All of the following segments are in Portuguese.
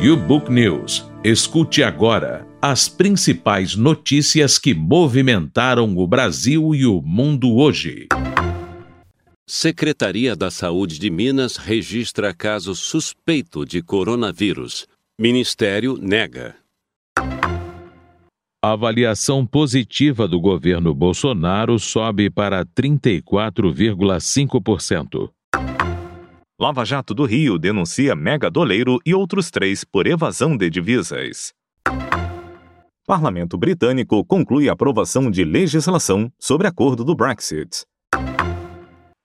YouBook News. Escute agora as principais notícias que movimentaram o Brasil e o mundo hoje. Secretaria da Saúde de Minas registra caso suspeito de coronavírus. Ministério nega. A avaliação positiva do governo Bolsonaro sobe para 34,5%. Lava Jato do Rio denuncia Mega Doleiro e outros três por evasão de divisas. Parlamento britânico conclui a aprovação de legislação sobre acordo do Brexit.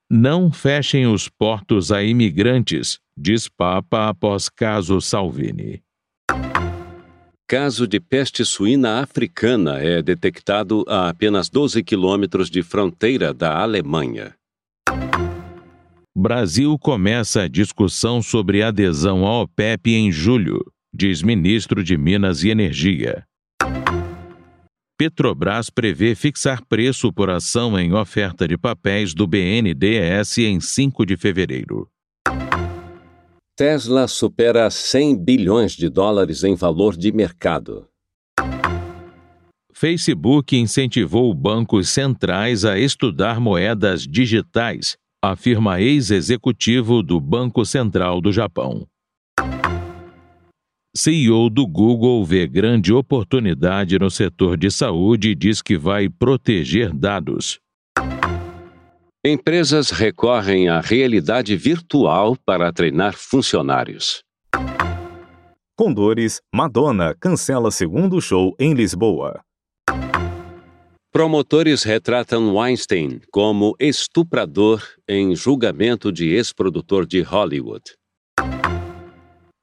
Não fechem os portos a imigrantes, diz Papa após caso Salvini. Caso de peste suína africana é detectado a apenas 12 quilômetros de fronteira da Alemanha. Brasil começa a discussão sobre adesão à OPEP em julho, diz ministro de Minas e Energia. Petrobras prevê fixar preço por ação em oferta de papéis do BNDES em 5 de fevereiro. Tesla supera 100 bilhões de dólares em valor de mercado. Facebook incentivou bancos centrais a estudar moedas digitais afirma ex-executivo do Banco Central do Japão. CEO do Google vê grande oportunidade no setor de saúde e diz que vai proteger dados. Empresas recorrem à realidade virtual para treinar funcionários. Condores, Madonna cancela segundo show em Lisboa. Promotores retratam Weinstein como estuprador em julgamento de ex-produtor de Hollywood.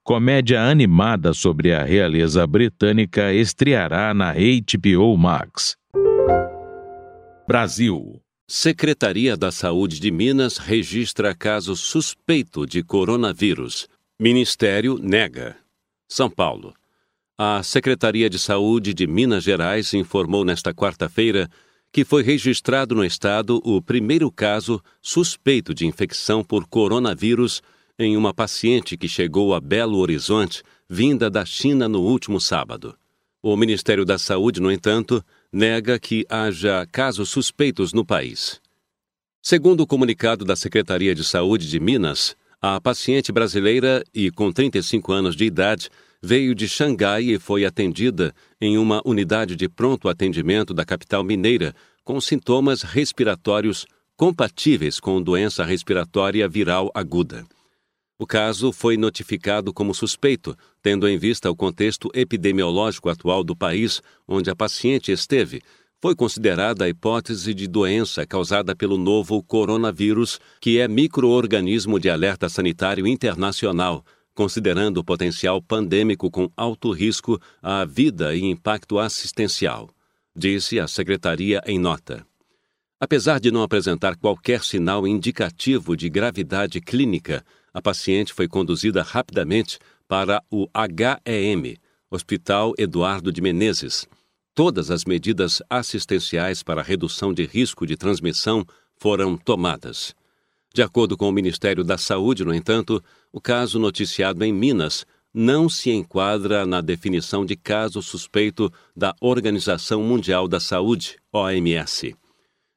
Comédia animada sobre a realeza britânica estreará na HBO Max. Brasil. Secretaria da Saúde de Minas registra caso suspeito de coronavírus. Ministério nega. São Paulo. A Secretaria de Saúde de Minas Gerais informou nesta quarta-feira que foi registrado no estado o primeiro caso suspeito de infecção por coronavírus em uma paciente que chegou a Belo Horizonte, vinda da China no último sábado. O Ministério da Saúde, no entanto, nega que haja casos suspeitos no país. Segundo o comunicado da Secretaria de Saúde de Minas, a paciente brasileira e com 35 anos de idade veio de Xangai e foi atendida em uma unidade de pronto atendimento da capital mineira com sintomas respiratórios compatíveis com doença respiratória viral aguda. O caso foi notificado como suspeito, tendo em vista o contexto epidemiológico atual do país onde a paciente esteve. Foi considerada a hipótese de doença causada pelo novo coronavírus, que é microorganismo de alerta sanitário internacional, considerando o potencial pandêmico com alto risco à vida e impacto assistencial, disse a secretaria em nota. Apesar de não apresentar qualquer sinal indicativo de gravidade clínica, a paciente foi conduzida rapidamente para o HEM, Hospital Eduardo de Menezes. Todas as medidas assistenciais para redução de risco de transmissão foram tomadas. De acordo com o Ministério da Saúde, no entanto, o caso noticiado em Minas não se enquadra na definição de caso suspeito da Organização Mundial da Saúde, OMS.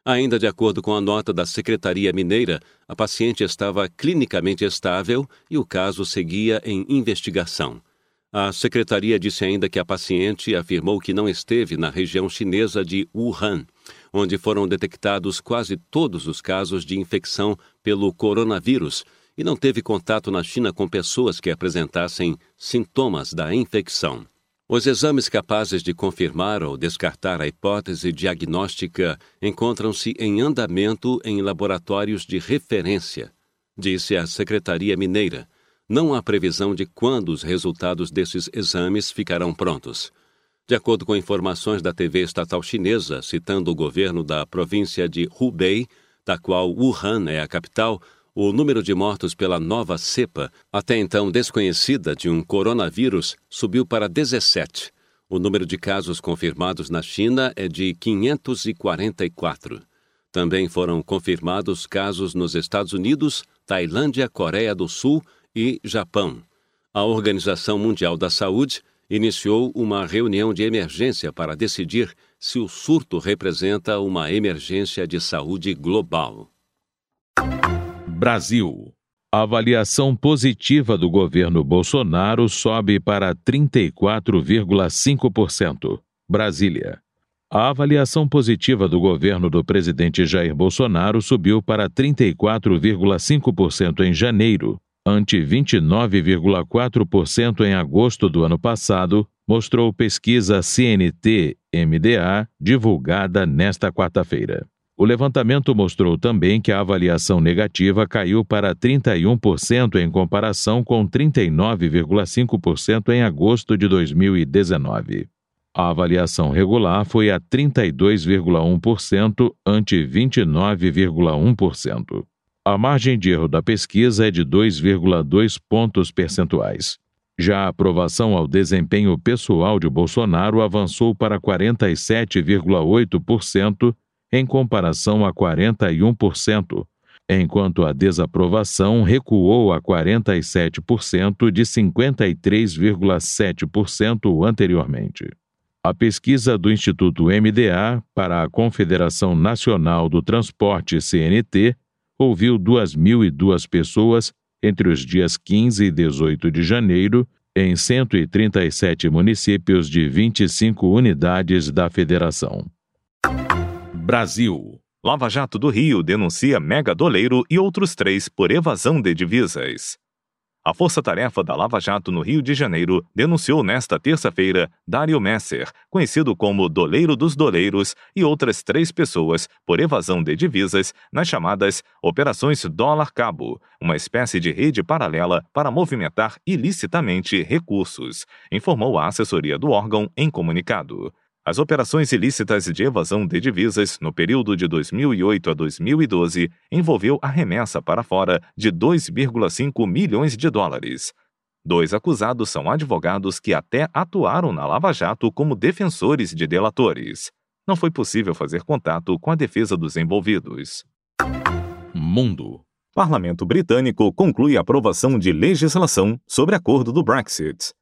Ainda de acordo com a nota da Secretaria Mineira, a paciente estava clinicamente estável e o caso seguia em investigação. A secretaria disse ainda que a paciente afirmou que não esteve na região chinesa de Wuhan onde foram detectados quase todos os casos de infecção pelo coronavírus e não teve contato na China com pessoas que apresentassem sintomas da infecção. Os exames capazes de confirmar ou descartar a hipótese diagnóstica encontram-se em andamento em laboratórios de referência, disse a Secretaria Mineira. Não há previsão de quando os resultados desses exames ficarão prontos. De acordo com informações da TV estatal chinesa, citando o governo da província de Hubei, da qual Wuhan é a capital, o número de mortos pela nova cepa, até então desconhecida de um coronavírus, subiu para 17. O número de casos confirmados na China é de 544. Também foram confirmados casos nos Estados Unidos, Tailândia, Coreia do Sul e Japão. A Organização Mundial da Saúde iniciou uma reunião de emergência para decidir se o surto representa uma emergência de saúde global. Brasil. A avaliação positiva do governo Bolsonaro sobe para 34,5%. Brasília. A avaliação positiva do governo do presidente Jair Bolsonaro subiu para 34,5% em janeiro, ante 29,4% em agosto do ano passado, mostrou pesquisa CNT-MDA divulgada nesta quarta-feira. O levantamento mostrou também que a avaliação negativa caiu para 31% em comparação com 39,5% em agosto de 2019. A avaliação regular foi a 32,1% ante 29,1%. A margem de erro da pesquisa é de 2,2 pontos percentuais. Já a aprovação ao desempenho pessoal de Bolsonaro avançou para 47,8% em comparação a 41%, enquanto a desaprovação recuou a 47% de 53,7% anteriormente. A pesquisa do Instituto MDA para a Confederação Nacional do Transporte CNT ouviu 2.002 pessoas entre os dias 15 e 18 de janeiro em 137 municípios de 25 unidades da federação. Brasil. Lava Jato do Rio denuncia mega doleiro e outros três por evasão de divisas. A força-tarefa da Lava Jato no Rio de Janeiro denunciou nesta terça-feira Dário Messer, conhecido como Doleiro dos Doleiros, e outras três pessoas por evasão de divisas nas chamadas Operações Dólar Cabo, uma espécie de rede paralela para movimentar ilicitamente recursos, informou a assessoria do órgão em comunicado. As operações ilícitas de evasão de divisas no período de 2008 a 2012 envolveu a remessa para fora de 2,5 milhões de dólares. Dois acusados são advogados que até atuaram na Lava Jato como defensores de delatores. Não foi possível fazer contato com a defesa dos envolvidos. Mundo. Parlamento britânico conclui a aprovação de legislação sobre acordo do Brexit.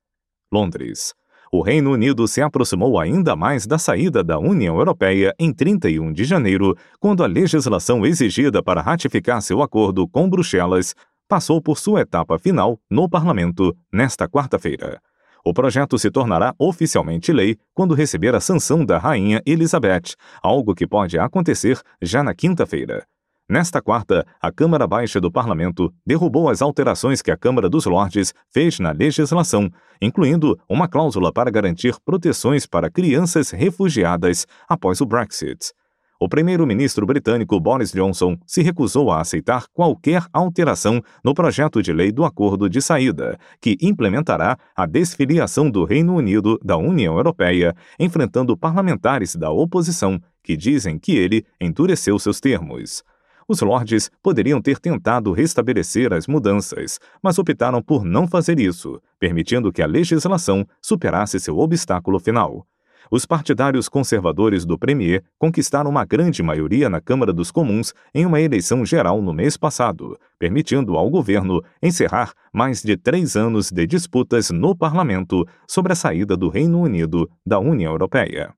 Londres o Reino Unido se aproximou ainda mais da saída da União Europeia em 31 de janeiro, quando a legislação exigida para ratificar seu acordo com Bruxelas passou por sua etapa final no Parlamento nesta quarta-feira. O projeto se tornará oficialmente lei quando receber a sanção da Rainha Elizabeth, algo que pode acontecer já na quinta-feira. Nesta quarta, a Câmara Baixa do Parlamento derrubou as alterações que a Câmara dos Lordes fez na legislação, incluindo uma cláusula para garantir proteções para crianças refugiadas após o Brexit. O primeiro-ministro britânico Boris Johnson se recusou a aceitar qualquer alteração no projeto de lei do acordo de saída, que implementará a desfiliação do Reino Unido da União Europeia, enfrentando parlamentares da oposição que dizem que ele endureceu seus termos. Os lordes poderiam ter tentado restabelecer as mudanças, mas optaram por não fazer isso, permitindo que a legislação superasse seu obstáculo final. Os partidários conservadores do Premier conquistaram uma grande maioria na Câmara dos Comuns em uma eleição geral no mês passado, permitindo ao governo encerrar mais de três anos de disputas no parlamento sobre a saída do Reino Unido da União Europeia.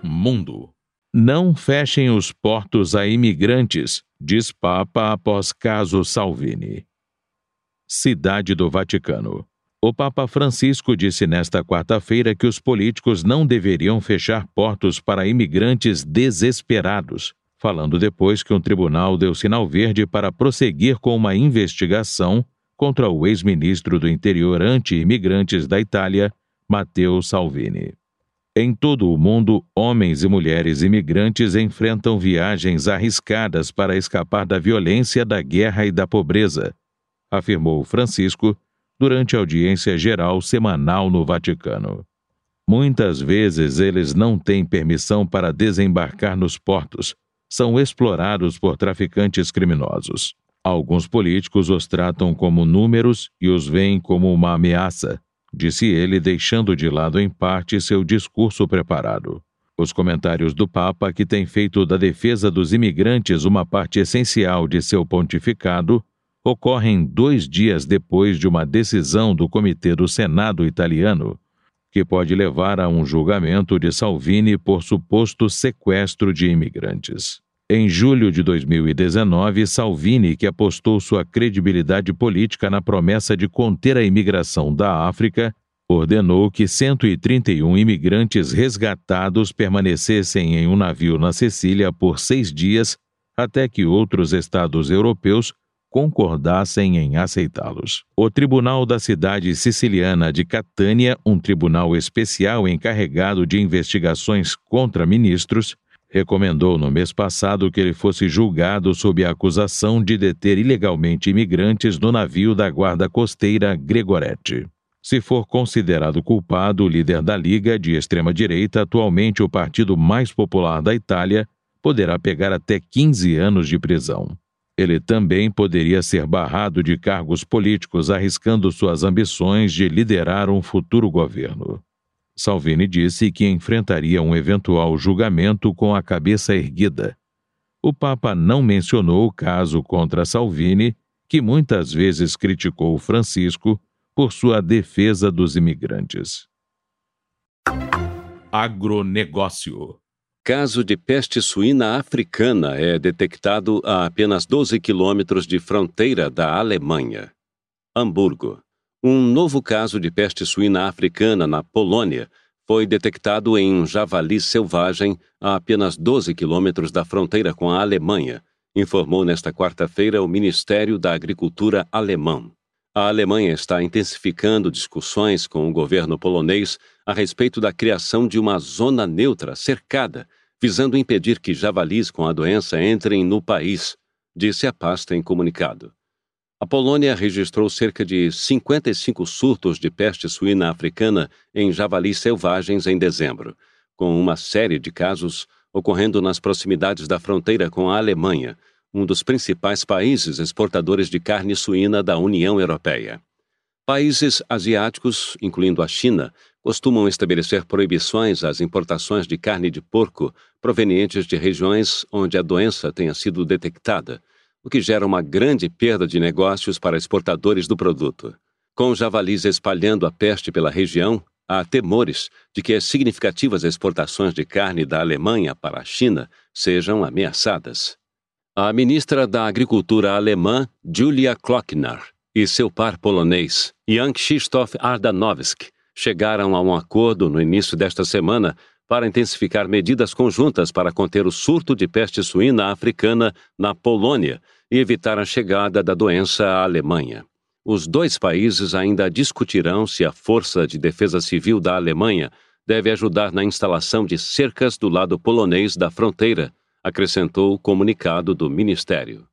Mundo. Não fechem os portos a imigrantes, diz Papa após caso Salvini. Cidade do Vaticano. O Papa Francisco disse nesta quarta-feira que os políticos não deveriam fechar portos para imigrantes desesperados, falando depois que um tribunal deu sinal verde para prosseguir com uma investigação contra o ex-ministro do Interior anti-imigrantes da Itália, Matteo Salvini. Em todo o mundo, homens e mulheres imigrantes enfrentam viagens arriscadas para escapar da violência, da guerra e da pobreza, afirmou Francisco durante a audiência geral semanal no Vaticano. Muitas vezes eles não têm permissão para desembarcar nos portos, são explorados por traficantes criminosos. Alguns políticos os tratam como números e os veem como uma ameaça, disse ele, deixando de lado em parte seu discurso preparado. Os comentários do Papa, que tem feito da defesa dos imigrantes uma parte essencial de seu pontificado, ocorrem dois dias depois de uma decisão do Comitê do Senado italiano, que pode levar a um julgamento de Salvini por suposto sequestro de imigrantes. Em julho de 2019, Salvini, que apostou sua credibilidade política na promessa de conter a imigração da África, ordenou que 131 imigrantes resgatados permanecessem em um navio na Sicília por seis dias até que outros estados europeus concordassem em aceitá-los. O Tribunal da cidade siciliana de Catânia, um tribunal especial encarregado de investigações contra ministros, recomendou no mês passado que ele fosse julgado sob a acusação de deter ilegalmente imigrantes no navio da guarda costeira Gregoretti. Se for considerado culpado, o líder da Liga de extrema-direita, atualmente o partido mais popular da Itália, poderá pegar até 15 anos de prisão. Ele também poderia ser barrado de cargos políticos, arriscando suas ambições de liderar um futuro governo. Salvini disse que enfrentaria um eventual julgamento com a cabeça erguida. O Papa não mencionou o caso contra Salvini, que muitas vezes criticou Francisco por sua defesa dos imigrantes. Agronegócio Caso de peste suína africana é detectado a apenas 12 quilômetros de fronteira da Alemanha. Hamburgo. Um novo caso de peste suína africana na Polônia foi detectado em um javali selvagem a apenas 12 quilômetros da fronteira com a Alemanha, informou nesta quarta-feira o Ministério da Agricultura alemão. A Alemanha está intensificando discussões com o governo polonês a respeito da criação de uma zona neutra cercada, visando impedir que javalis com a doença entrem no país, disse a pasta em comunicado. A Polônia registrou cerca de 55 surtos de peste suína africana em javalis selvagens em dezembro, com uma série de casos ocorrendo nas proximidades da fronteira com a Alemanha, um dos principais países exportadores de carne suína da União Europeia. Países asiáticos, incluindo a China, costumam estabelecer proibições às importações de carne de porco provenientes de regiões onde a doença tenha sido detectada, o que gera uma grande perda de negócios para exportadores do produto. Com javalis espalhando a peste pela região, há temores de que as significativas exportações de carne da Alemanha para a China sejam ameaçadas. A ministra da Agricultura alemã, Julia Klockner, e seu par polonês, Jan Krzysztof Ardanowski, chegaram a um acordo no início desta semana para intensificar medidas conjuntas para conter o surto de peste suína africana na Polônia e evitar a chegada da doença à Alemanha. Os dois países ainda discutirão se a Força de Defesa Civil da Alemanha deve ajudar na instalação de cercas do lado polonês da fronteira, acrescentou o comunicado do Ministério.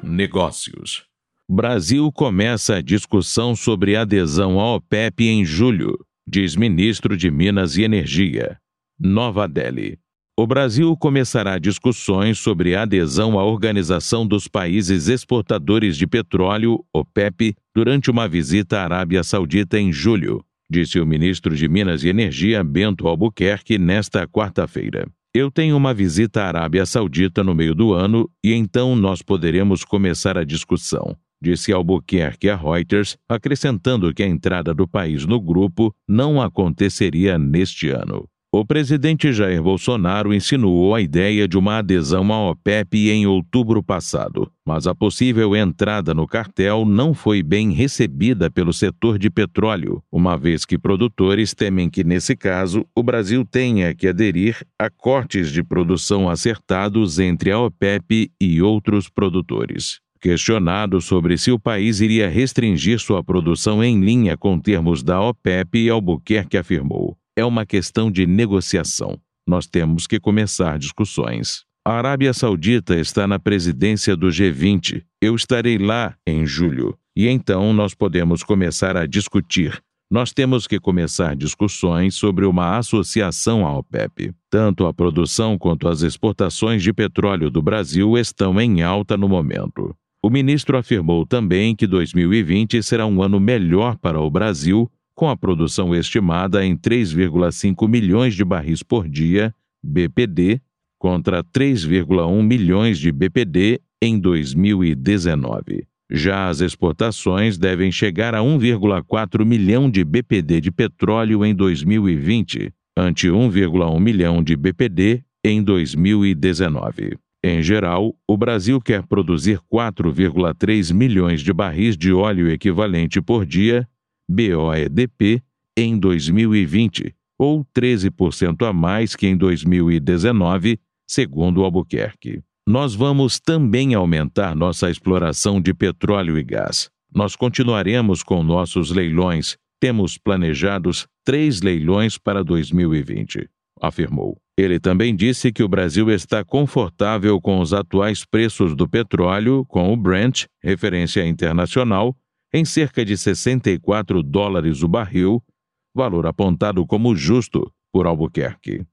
Negócios Brasil começa a discussão sobre adesão à OPEP em julho, diz ministro de Minas e Energia. Nova Delhi. O Brasil começará discussões sobre adesão à Organização dos Países Exportadores de Petróleo, OPEP, durante uma visita à Arábia Saudita em julho, disse o ministro de Minas e Energia, Bento Albuquerque, nesta quarta-feira. Eu tenho uma visita à Arábia Saudita no meio do ano e então nós poderemos começar a discussão disse Albuquerque a Reuters, acrescentando que a entrada do país no grupo não aconteceria neste ano. O presidente Jair Bolsonaro insinuou a ideia de uma adesão à OPEP em outubro passado, mas a possível entrada no cartel não foi bem recebida pelo setor de petróleo, uma vez que produtores temem que, nesse caso, o Brasil tenha que aderir a cortes de produção acertados entre a OPEP e outros produtores. Questionado sobre se o país iria restringir sua produção em linha com termos da OPEP, Albuquerque afirmou: é uma questão de negociação. Nós temos que começar discussões. A Arábia Saudita está na presidência do G20. Eu estarei lá em julho. E então nós podemos começar a discutir. Nós temos que começar discussões sobre uma associação à OPEP. Tanto a produção quanto as exportações de petróleo do Brasil estão em alta no momento. O ministro afirmou também que 2020 será um ano melhor para o Brasil, com a produção estimada em 3,5 milhões de barris por dia, BPD, contra 3,1 milhões de BPD em 2019. Já as exportações devem chegar a 1,4 milhão de BPD de petróleo em 2020, ante 1,1 milhão de BPD em 2019. Em geral, o Brasil quer produzir 4,3 milhões de barris de óleo equivalente por dia, BOEDP, em 2020, ou 13% a mais que em 2019, segundo Albuquerque. Nós vamos também aumentar nossa exploração de petróleo e gás. Nós continuaremos com nossos leilões. Temos planejados três leilões para 2020, afirmou. Ele também disse que o Brasil está confortável com os atuais preços do petróleo, com o Brent, referência internacional, em cerca de 64 dólares o barril, valor apontado como justo por Albuquerque.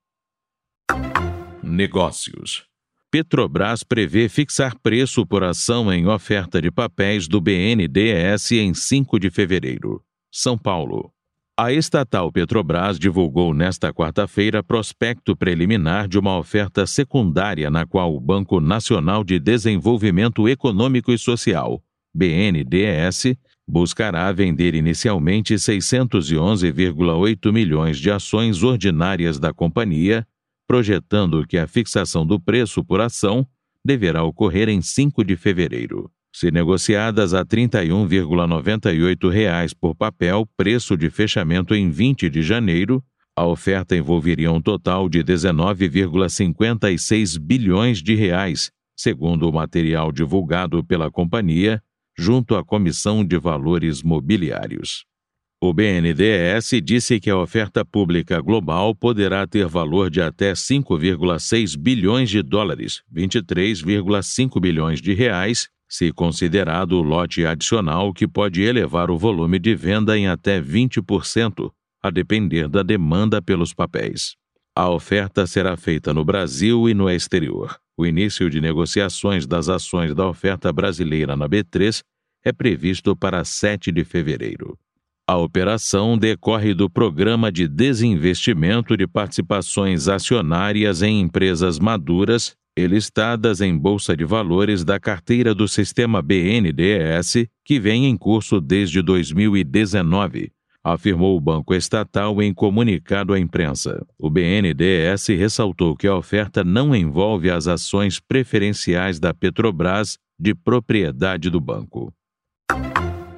Negócios. Petrobras prevê fixar preço por ação em oferta de papéis do BNDES em 5 de fevereiro. São Paulo. A estatal Petrobras divulgou nesta quarta-feira prospecto preliminar de uma oferta secundária na qual o Banco Nacional de Desenvolvimento Econômico e Social, BNDES, buscará vender inicialmente 611,8 milhões de ações ordinárias da companhia, projetando que a fixação do preço por ação deverá ocorrer em 5 de fevereiro. Se negociadas a R$ 31,98 por papel, preço de fechamento em 20 de janeiro, a oferta envolveria um total de 19,56 bilhões de reais, segundo o material divulgado pela companhia junto à Comissão de Valores Mobiliários. O BNDES disse que a oferta pública global poderá ter valor de até 5,6 bilhões de dólares, 23,5 bilhões de reais, se considerado o lote adicional que pode elevar o volume de venda em até 20%, a depender da demanda pelos papéis. A oferta será feita no Brasil e no exterior. O início de negociações das ações da oferta brasileira na B3 é previsto para 7 de fevereiro. A operação decorre do Programa de Desinvestimento de Participações Acionárias em Empresas Maduras e listadas em Bolsa de Valores da carteira do sistema BNDES, que vem em curso desde 2019, afirmou o Banco Estatal em comunicado à imprensa. O BNDES ressaltou que a oferta não envolve as ações preferenciais da Petrobras de propriedade do banco.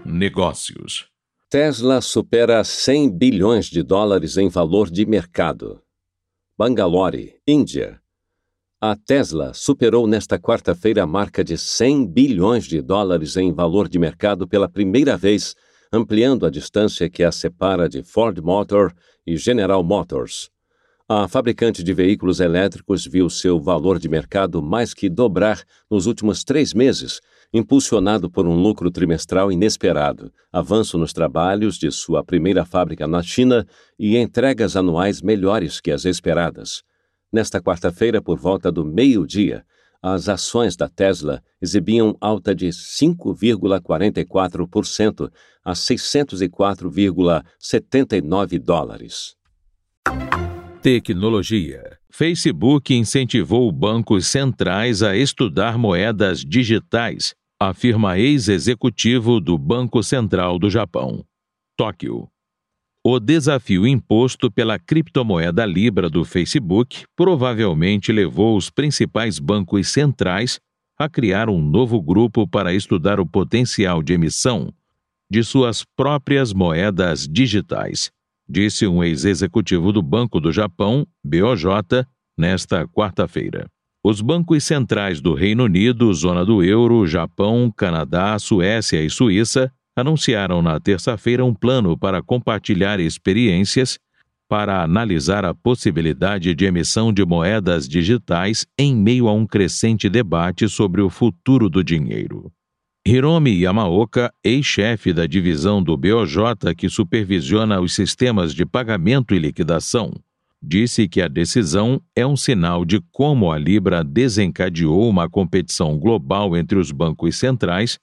Negócios. Tesla supera 100 bilhões de dólares em valor de mercado. Bangalore, Índia a Tesla superou nesta quarta-feira a marca de 100 bilhões de dólares em valor de mercado pela primeira vez, ampliando a distância que a separa de Ford Motor e General Motors. A fabricante de veículos elétricos viu seu valor de mercado mais que dobrar nos últimos três meses, impulsionado por um lucro trimestral inesperado, avanço nos trabalhos de sua primeira fábrica na China e entregas anuais melhores que as esperadas. Nesta quarta-feira, por volta do meio-dia, as ações da Tesla exibiam alta de 5,44% a 604,79 dólares. Tecnologia. Facebook incentivou bancos centrais a estudar moedas digitais, afirma ex-executivo do Banco Central do Japão. Tóquio. O desafio imposto pela criptomoeda Libra do Facebook provavelmente levou os principais bancos centrais a criar um novo grupo para estudar o potencial de emissão de suas próprias moedas digitais, disse um ex-executivo do Banco do Japão, BOJ, nesta quarta-feira. Os bancos centrais do Reino Unido, zona do euro, Japão, Canadá, Suécia e Suíça anunciaram na terça-feira um plano para compartilhar experiências para analisar a possibilidade de emissão de moedas digitais em meio a um crescente debate sobre o futuro do dinheiro. Hiromi Yamaoka, ex-chefe da divisão do BOJ que supervisiona os sistemas de pagamento e liquidação, disse que a decisão é um sinal de como a Libra desencadeou uma competição global entre os bancos centrais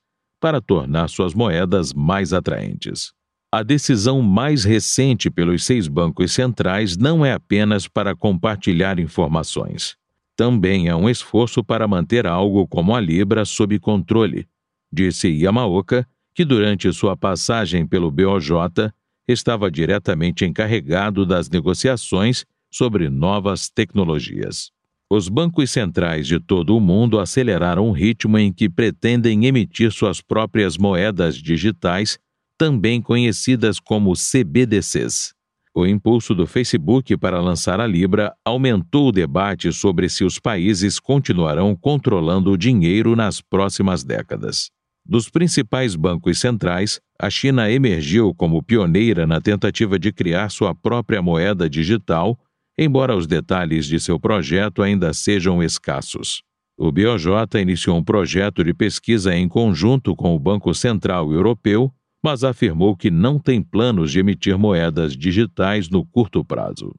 para tornar suas moedas mais atraentes. A decisão mais recente pelos seis bancos centrais não é apenas para compartilhar informações. também é um esforço para manter algo como a Libra sob controle, disse Yamaoka, que durante sua passagem pelo BOJ estava diretamente encarregado das negociações sobre novas tecnologias. Os bancos centrais de todo o mundo aceleraram o ritmo em que pretendem emitir suas próprias moedas digitais, também conhecidas como CBDCs. O impulso do Facebook para lançar a Libra aumentou o debate sobre se os países continuarão controlando o dinheiro nas próximas décadas. Dos principais bancos centrais, a China emergiu como pioneira na tentativa de criar sua própria moeda digital, embora os detalhes de seu projeto ainda sejam escassos. O BOJ iniciou um projeto de pesquisa em conjunto com o Banco Central Europeu mas afirmou que não tem planos de emitir moedas digitais no curto prazo.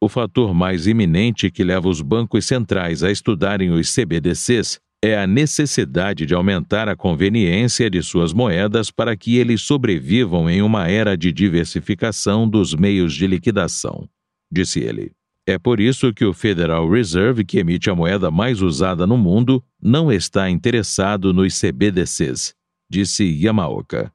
O fator mais iminente que leva os bancos centrais a estudarem os CBDCs é a necessidade de aumentar a conveniência de suas moedas para que eles sobrevivam em uma era de diversificação dos meios de liquidação, disse ele. É por isso que o Federal Reserve, que emite a moeda mais usada no mundo, não está interessado nos CBDCs, disse Yamaoka.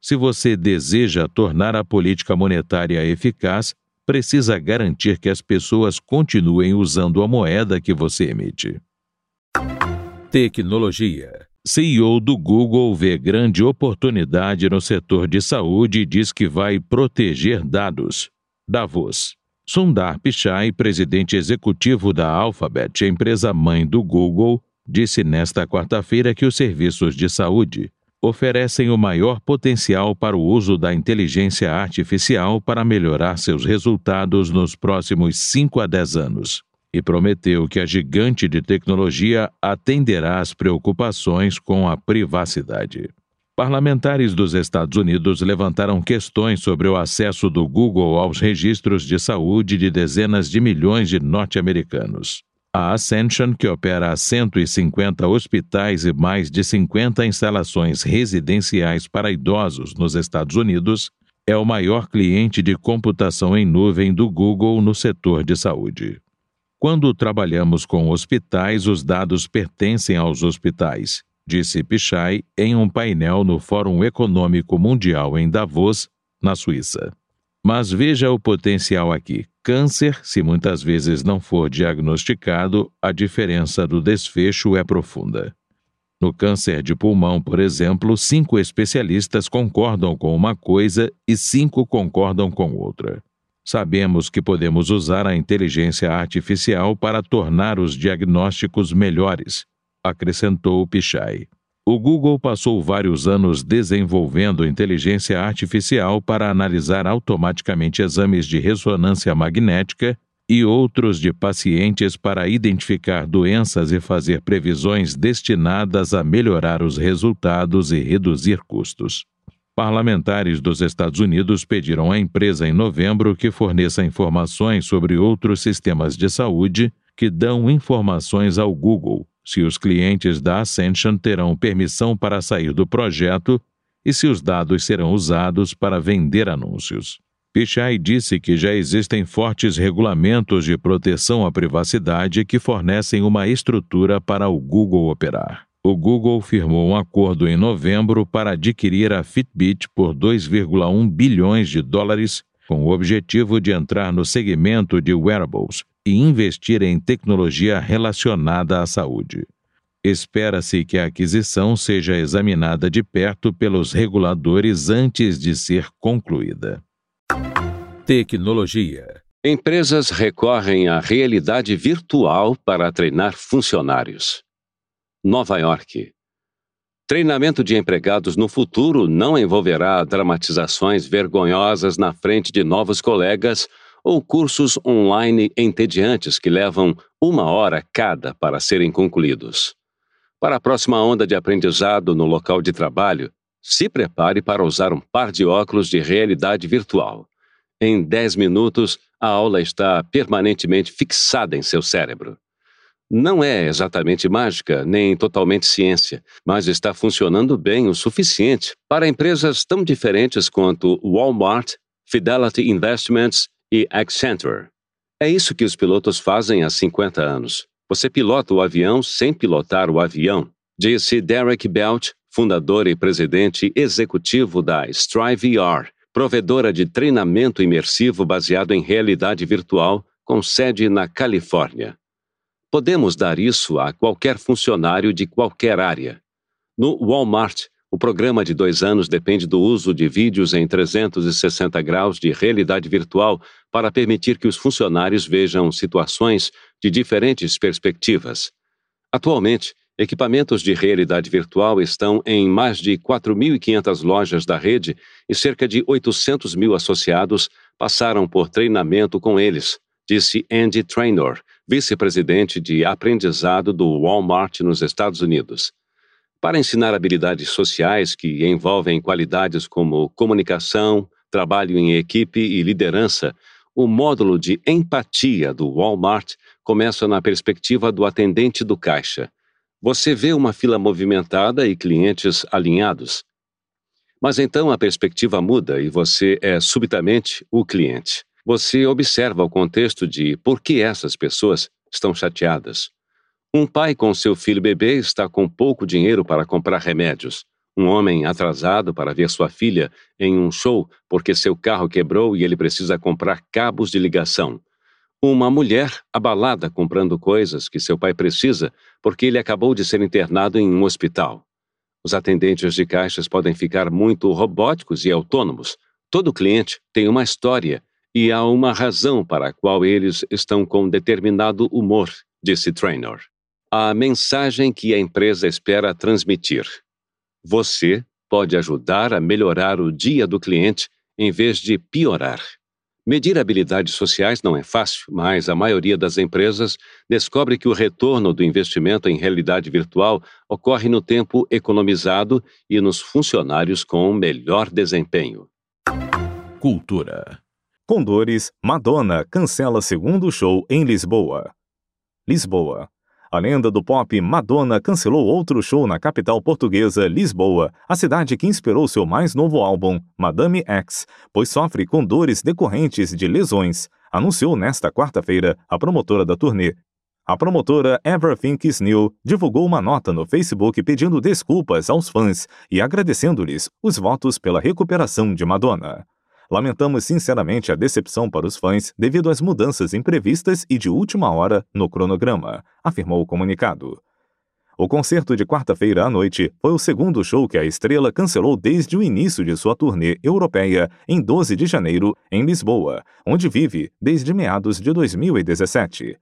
Se você deseja tornar a política monetária eficaz, precisa garantir que as pessoas continuem usando a moeda que você emite. Tecnologia. CEO do Google vê grande oportunidade no setor de saúde e diz que vai proteger dados. Davos. Sundar Pichai, presidente executivo da Alphabet, empresa mãe do Google, disse nesta quarta-feira que os serviços de saúde oferecem o maior potencial para o uso da inteligência artificial para melhorar seus resultados nos próximos 5 a 10 anos. E prometeu que a gigante de tecnologia atenderá às preocupações com a privacidade. Parlamentares dos Estados Unidos levantaram questões sobre o acesso do Google aos registros de saúde de dezenas de milhões de norte-americanos. A Ascension, que opera 150 hospitais e mais de 50 instalações residenciais para idosos nos Estados Unidos, é o maior cliente de computação em nuvem do Google no setor de saúde. Quando trabalhamos com hospitais, os dados pertencem aos hospitais, disse Pichai em um painel no Fórum Econômico Mundial em Davos, na Suíça. Mas veja o potencial aqui. Câncer, se muitas vezes não for diagnosticado, a diferença do desfecho é profunda. No câncer de pulmão, por exemplo, cinco especialistas concordam com uma coisa e cinco concordam com outra. Sabemos que podemos usar a inteligência artificial para tornar os diagnósticos melhores, acrescentou Pichai. O Google passou vários anos desenvolvendo inteligência artificial para analisar automaticamente exames de ressonância magnética e outros de pacientes para identificar doenças e fazer previsões destinadas a melhorar os resultados e reduzir custos. Parlamentares dos Estados Unidos pediram à empresa em novembro que forneça informações sobre outros sistemas de saúde que dão informações ao Google se os clientes da Ascension terão permissão para sair do projeto e se os dados serão usados para vender anúncios. Pichai disse que já existem fortes regulamentos de proteção à privacidade que fornecem uma estrutura para o Google operar. O Google firmou um acordo em novembro para adquirir a Fitbit por 2,1 bilhões de dólares, com o objetivo de entrar no segmento de wearables, e investir em tecnologia relacionada à saúde. Espera-se que a aquisição seja examinada de perto pelos reguladores antes de ser concluída. Tecnologia. Empresas recorrem à realidade virtual para treinar funcionários. Nova York. Treinamento de empregados no futuro não envolverá dramatizações vergonhosas na frente de novos colegas ou cursos online entediantes que levam uma hora cada para serem concluídos. Para a próxima onda de aprendizado no local de trabalho, se prepare para usar um par de óculos de realidade virtual. Em 10 minutos, a aula está permanentemente fixada em seu cérebro. Não é exatamente mágica, nem totalmente ciência, mas está funcionando bem o suficiente para empresas tão diferentes quanto Walmart, Fidelity Investments e Accenture. É isso que os pilotos fazem há 50 anos. Você pilota o avião sem pilotar o avião, disse Derek Belt, fundador e presidente executivo da Strive VR, provedora de treinamento imersivo baseado em realidade virtual, com sede na Califórnia. Podemos dar isso a qualquer funcionário de qualquer área. No Walmart, o programa de dois anos depende do uso de vídeos em 360 graus de realidade virtual para permitir que os funcionários vejam situações de diferentes perspectivas. Atualmente, equipamentos de realidade virtual estão em mais de 4.500 lojas da rede e cerca de 800 mil associados passaram por treinamento com eles, disse Andy Trainor, vice-presidente de aprendizado do Walmart nos Estados Unidos. Para ensinar habilidades sociais que envolvem qualidades como comunicação, trabalho em equipe e liderança, o módulo de empatia do Walmart começa na perspectiva do atendente do caixa. Você vê uma fila movimentada e clientes alinhados. Mas então a perspectiva muda e você é subitamente o cliente. Você observa o contexto de por que essas pessoas estão chateadas. Um pai com seu filho bebê está com pouco dinheiro para comprar remédios. Um homem atrasado para ver sua filha em um show porque seu carro quebrou e ele precisa comprar cabos de ligação. Uma mulher abalada comprando coisas que seu pai precisa porque ele acabou de ser internado em um hospital. Os atendentes de caixas podem ficar muito robóticos e autônomos. Todo cliente tem uma história e há uma razão para a qual eles estão com determinado humor, disse Trainor a mensagem que a empresa espera transmitir. Você pode ajudar a melhorar o dia do cliente em vez de piorar. Medir habilidades sociais não é fácil, mas a maioria das empresas descobre que o retorno do investimento em realidade virtual ocorre no tempo economizado e nos funcionários com melhor desempenho. Cultura. Condores, Madonna cancela segundo show em Lisboa. Lisboa. A lenda do pop Madonna cancelou outro show na capital portuguesa, Lisboa, a cidade que inspirou seu mais novo álbum, Madame X, pois sofre com dores decorrentes de lesões, anunciou nesta quarta-feira a promotora da turnê. A promotora Everything Is New divulgou uma nota no Facebook pedindo desculpas aos fãs e agradecendo-lhes os votos pela recuperação de Madonna. Lamentamos sinceramente a decepção para os fãs devido às mudanças imprevistas e de última hora no cronograma, afirmou o comunicado. O concerto de quarta-feira à noite foi o segundo show que a estrela cancelou desde o início de sua turnê europeia em 12 de janeiro, em Lisboa, onde vive desde meados de 2017.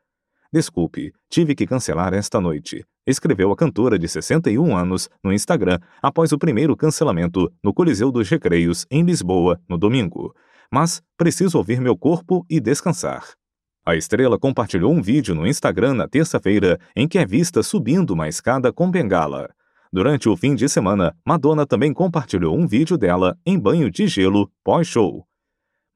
Desculpe, tive que cancelar esta noite, escreveu a cantora de 61 anos no Instagram após o primeiro cancelamento no Coliseu dos Recreios, em Lisboa, no domingo. Mas preciso ouvir meu corpo e descansar. A estrela compartilhou um vídeo no Instagram na terça-feira em que é vista subindo uma escada com bengala. Durante o fim de semana, Madonna também compartilhou um vídeo dela em banho de gelo pós-show.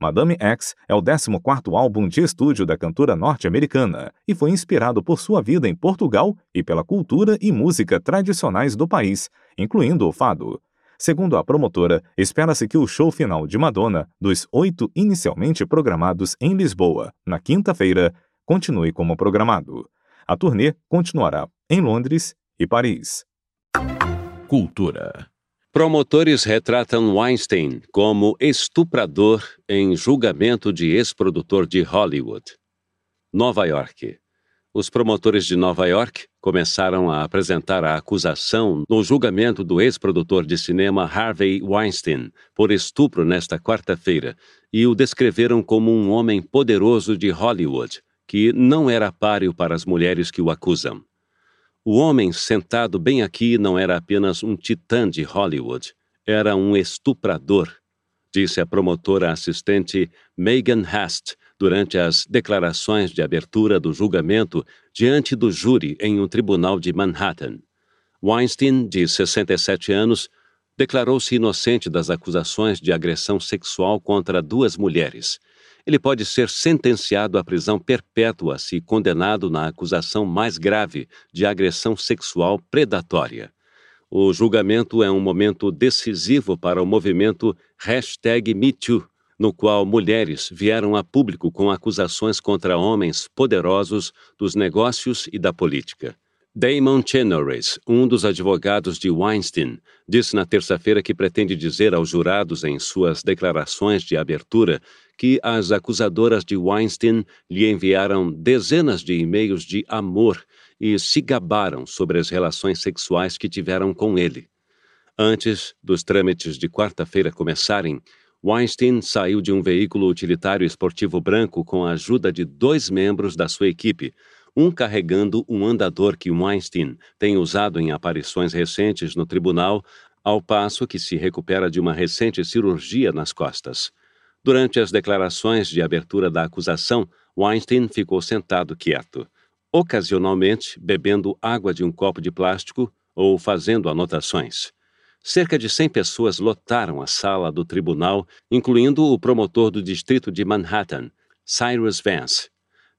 Madame X é o 14º álbum de estúdio da cantora norte-americana e foi inspirado por sua vida em Portugal e pela cultura e música tradicionais do país, incluindo o fado. Segundo a promotora, espera-se que o show final de Madonna, dos oito inicialmente programados em Lisboa, na quinta-feira, continue como programado. A turnê continuará em Londres e Paris. Cultura. Promotores retratam Weinstein como estuprador em julgamento de ex-produtor de Hollywood. Nova York. Os promotores de Nova York começaram a apresentar a acusação no julgamento do ex-produtor de cinema Harvey Weinstein por estupro nesta quarta-feira e o descreveram como um homem poderoso de Hollywood que não era páreo para as mulheres que o acusam. O homem sentado bem aqui não era apenas um titã de Hollywood, era um estuprador, disse a promotora assistente Megan Hast durante as declarações de abertura do julgamento diante do júri em um tribunal de Manhattan. Weinstein, de 67 anos, declarou-se inocente das acusações de agressão sexual contra duas mulheres ele pode ser sentenciado à prisão perpétua se condenado na acusação mais grave de agressão sexual predatória. O julgamento é um momento decisivo para o movimento MeToo, no qual mulheres vieram a público com acusações contra homens poderosos dos negócios e da política. Damon Chenoweth, um dos advogados de Weinstein, disse na terça-feira que pretende dizer aos jurados em suas declarações de abertura que as acusadoras de Weinstein lhe enviaram dezenas de e-mails de amor e se gabaram sobre as relações sexuais que tiveram com ele. Antes dos trâmites de quarta-feira começarem, Weinstein saiu de um veículo utilitário esportivo branco com a ajuda de dois membros da sua equipe, um carregando um andador que Weinstein tem usado em aparições recentes no tribunal, ao passo que se recupera de uma recente cirurgia nas costas. Durante as declarações de abertura da acusação, Weinstein ficou sentado quieto, ocasionalmente bebendo água de um copo de plástico ou fazendo anotações. Cerca de 100 pessoas lotaram a sala do tribunal, incluindo o promotor do distrito de Manhattan, Cyrus Vance.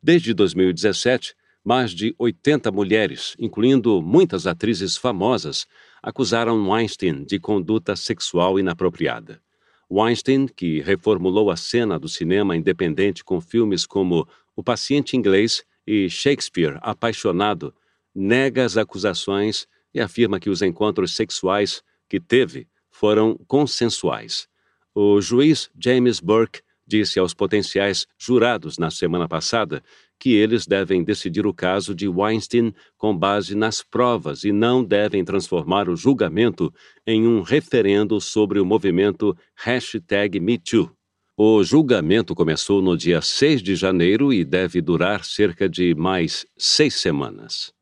Desde 2017, mais de 80 mulheres, incluindo muitas atrizes famosas, acusaram Weinstein de conduta sexual inapropriada. Weinstein, que reformulou a cena do cinema independente com filmes como O Paciente Inglês e Shakespeare Apaixonado, nega as acusações e afirma que os encontros sexuais que teve foram consensuais. O juiz James Burke disse aos potenciais jurados na semana passada que eles devem decidir o caso de Weinstein com base nas provas e não devem transformar o julgamento em um referendo sobre o movimento #MeToo. O julgamento começou no dia 6 de janeiro e deve durar cerca de mais seis semanas.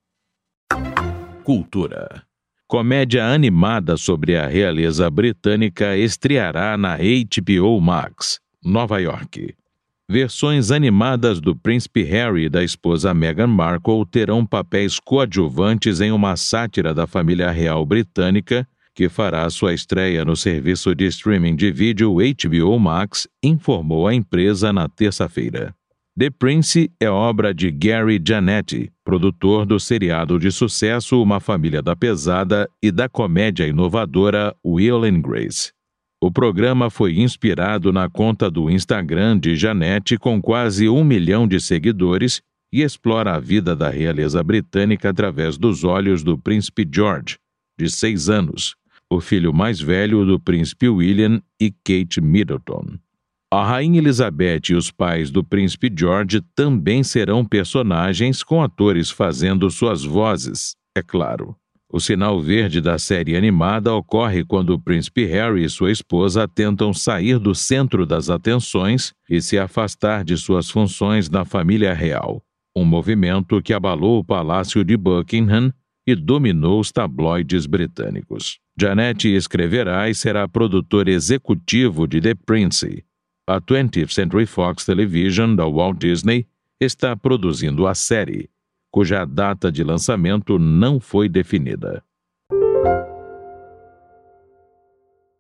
Cultura comédia animada sobre a realeza britânica estreará na HBO Max, Nova York. Versões animadas do príncipe Harry e da esposa Meghan Markle terão papéis coadjuvantes em uma sátira da família real britânica que fará sua estreia no serviço de streaming de vídeo HBO Max, informou a empresa na terça-feira. The Prince é obra de Gary Janetti, produtor do seriado de sucesso Uma Família da Pesada e da comédia inovadora Will and Grace. O programa foi inspirado na conta do Instagram de Janete com quase um milhão de seguidores e explora a vida da realeza britânica através dos olhos do príncipe George, de seis anos, o filho mais velho do príncipe William e Kate Middleton. A Rainha Elizabeth e os pais do Príncipe George também serão personagens com atores fazendo suas vozes, é claro. O sinal verde da série animada ocorre quando o príncipe Harry e sua esposa tentam sair do centro das atenções e se afastar de suas funções na família real, um movimento que abalou o palácio de Buckingham e dominou os tabloides britânicos. Janet escreverá e será produtor executivo de The Prince, a 20th Century Fox Television da Walt Disney está produzindo a série, cuja data de lançamento não foi definida.